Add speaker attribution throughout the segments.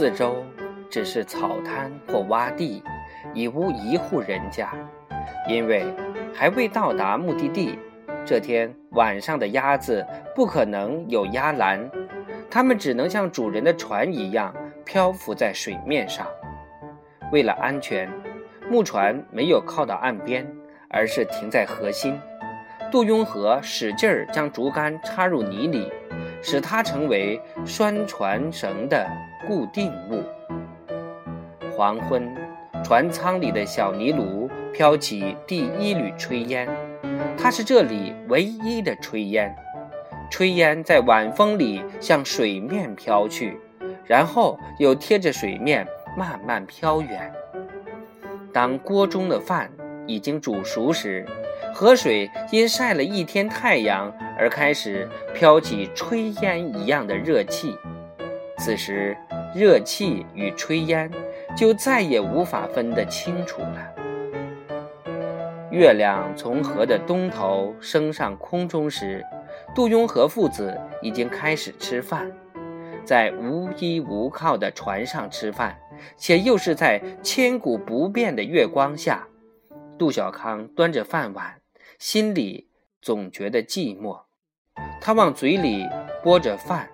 Speaker 1: 四周只是草滩或洼地，已无一户人家，因为还未到达目的地。这天晚上的鸭子不可能有鸭栏，它们只能像主人的船一样漂浮在水面上。为了安全，木船没有靠到岸边，而是停在河心。杜雍和使劲儿将竹竿插入泥里，使它成为拴船绳的固定物。黄昏，船舱里的小泥炉飘起第一缕炊烟，它是这里唯一的炊烟。炊烟在晚风里向水面飘去，然后又贴着水面慢慢飘远。当锅中的饭已经煮熟时，河水因晒了一天太阳而开始飘起炊烟一样的热气，此时热气与炊烟就再也无法分得清楚了。月亮从河的东头升上空中时，杜雍和父子已经开始吃饭，在无依无靠的船上吃饭，且又是在千古不变的月光下，杜小康端着饭碗。心里总觉得寂寞，他往嘴里拨着饭，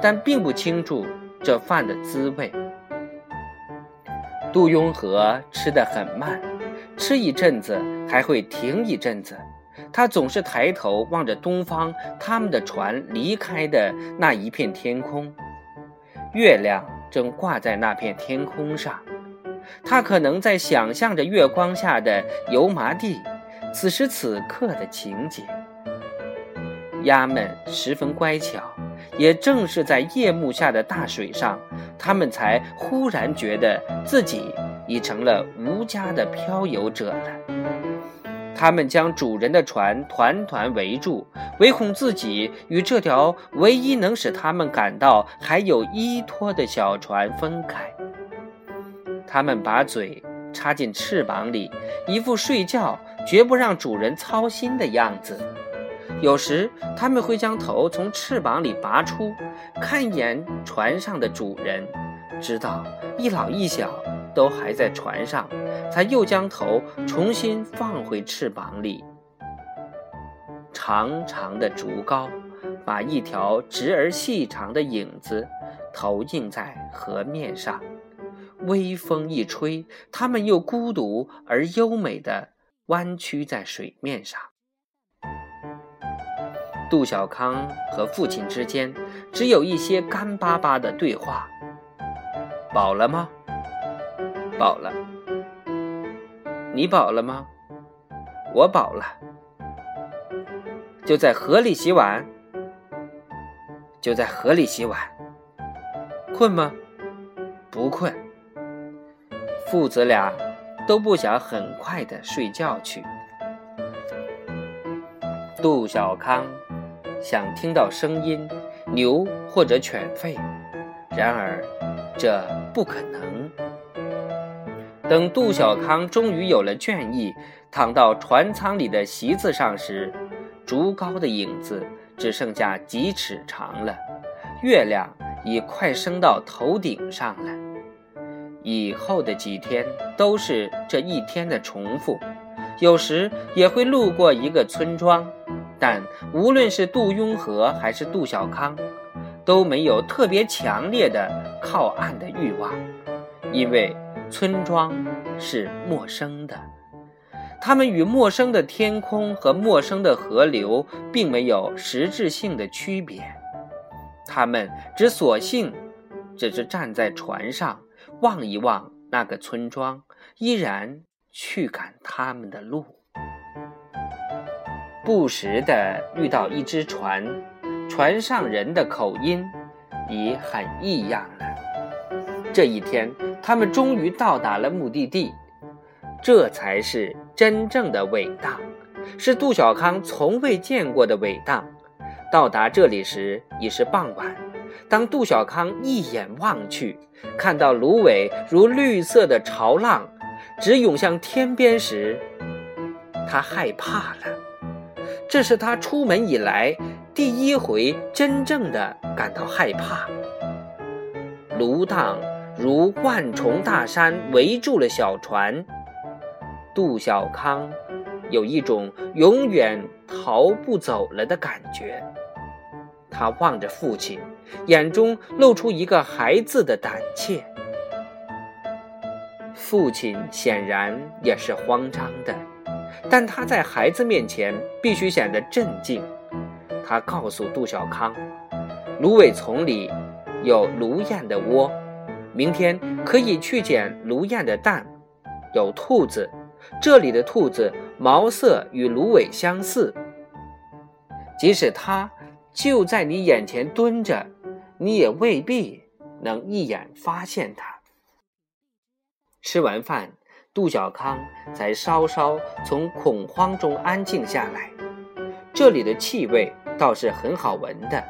Speaker 1: 但并不清楚这饭的滋味。杜雍和吃得很慢，吃一阵子还会停一阵子。他总是抬头望着东方，他们的船离开的那一片天空，月亮正挂在那片天空上。他可能在想象着月光下的油麻地。此时此刻的情景，鸭们十分乖巧，也正是在夜幕下的大水上，它们才忽然觉得自己已成了无家的漂游者了。它们将主人的船团团围住，唯恐自己与这条唯一能使它们感到还有依托的小船分开。它们把嘴插进翅膀里，一副睡觉。绝不让主人操心的样子。有时他们会将头从翅膀里拔出，看一眼船上的主人，知道一老一小都还在船上，才又将头重新放回翅膀里。长长的竹篙把一条直而细长的影子投映在河面上，微风一吹，它们又孤独而优美的。弯曲在水面上。杜小康和父亲之间只有一些干巴巴的对话。饱了吗？饱了。你饱了吗？我饱了。就在河里洗碗。就在河里洗碗。困吗？不困。父子俩。都不想很快的睡觉去。杜小康想听到声音，牛或者犬吠，然而这不可能。等杜小康终于有了倦意，躺到船舱里的席子上时，竹篙的影子只剩下几尺长了，月亮已快升到头顶上了。以后的几天都是这一天的重复，有时也会路过一个村庄，但无论是杜雍和还是杜小康，都没有特别强烈的靠岸的欲望，因为村庄是陌生的，他们与陌生的天空和陌生的河流并没有实质性的区别，他们只索性只是站在船上。望一望那个村庄，依然去赶他们的路。不时地遇到一只船，船上人的口音已很异样了。这一天，他们终于到达了目的地，这才是真正的伟大，是杜小康从未见过的伟大。到达这里时已是傍晚。当杜小康一眼望去，看到芦苇如绿色的潮浪，直涌向天边时，他害怕了。这是他出门以来第一回真正的感到害怕。芦荡如万重大山围住了小船。杜小康有一种永远逃不走了的感觉。他望着父亲，眼中露出一个孩子的胆怯。父亲显然也是慌张的，但他在孩子面前必须显得镇静。他告诉杜小康，芦苇丛里有芦燕的窝，明天可以去捡芦燕的蛋。有兔子，这里的兔子毛色与芦苇相似。即使它就在你眼前蹲着，你也未必能一眼发现它。吃完饭，杜小康才稍稍从恐慌中安静下来。这里的气味倒是很好闻的，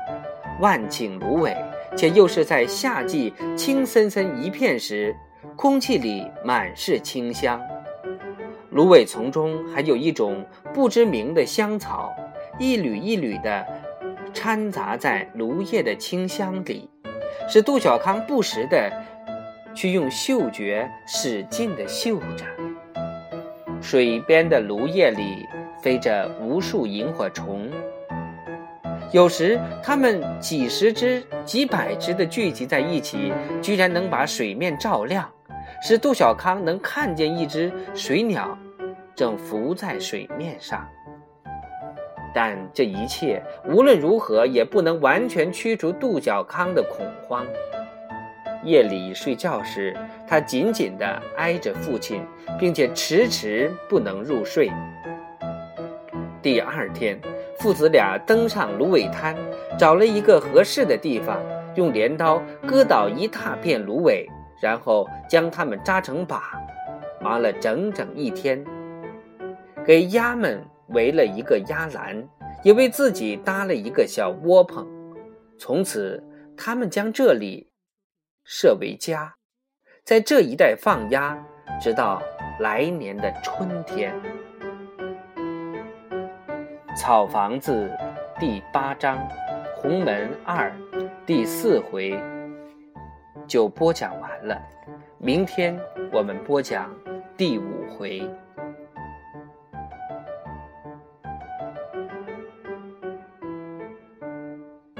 Speaker 1: 万顷芦苇，且又是在夏季青森森一片时，空气里满是清香。芦苇丛中还有一种不知名的香草，一缕一缕的掺杂在芦叶的清香里，使杜小康不时的去用嗅觉使劲的嗅着。水边的芦叶里。飞着无数萤火虫，有时它们几十只、几百只的聚集在一起，居然能把水面照亮，使杜小康能看见一只水鸟正浮在水面上。但这一切无论如何也不能完全驱除杜小康的恐慌。夜里睡觉时，他紧紧地挨着父亲，并且迟迟不能入睡。第二天，父子俩登上芦苇滩，找了一个合适的地方，用镰刀割倒一大片芦苇，然后将它们扎成把，忙了整整一天。给鸭们围了一个鸭栏，也为自己搭了一个小窝棚。从此，他们将这里设为家，在这一带放鸭，直到来年的春天。草房子第八章，鸿门二第四回就播讲完了。明天我们播讲第五回。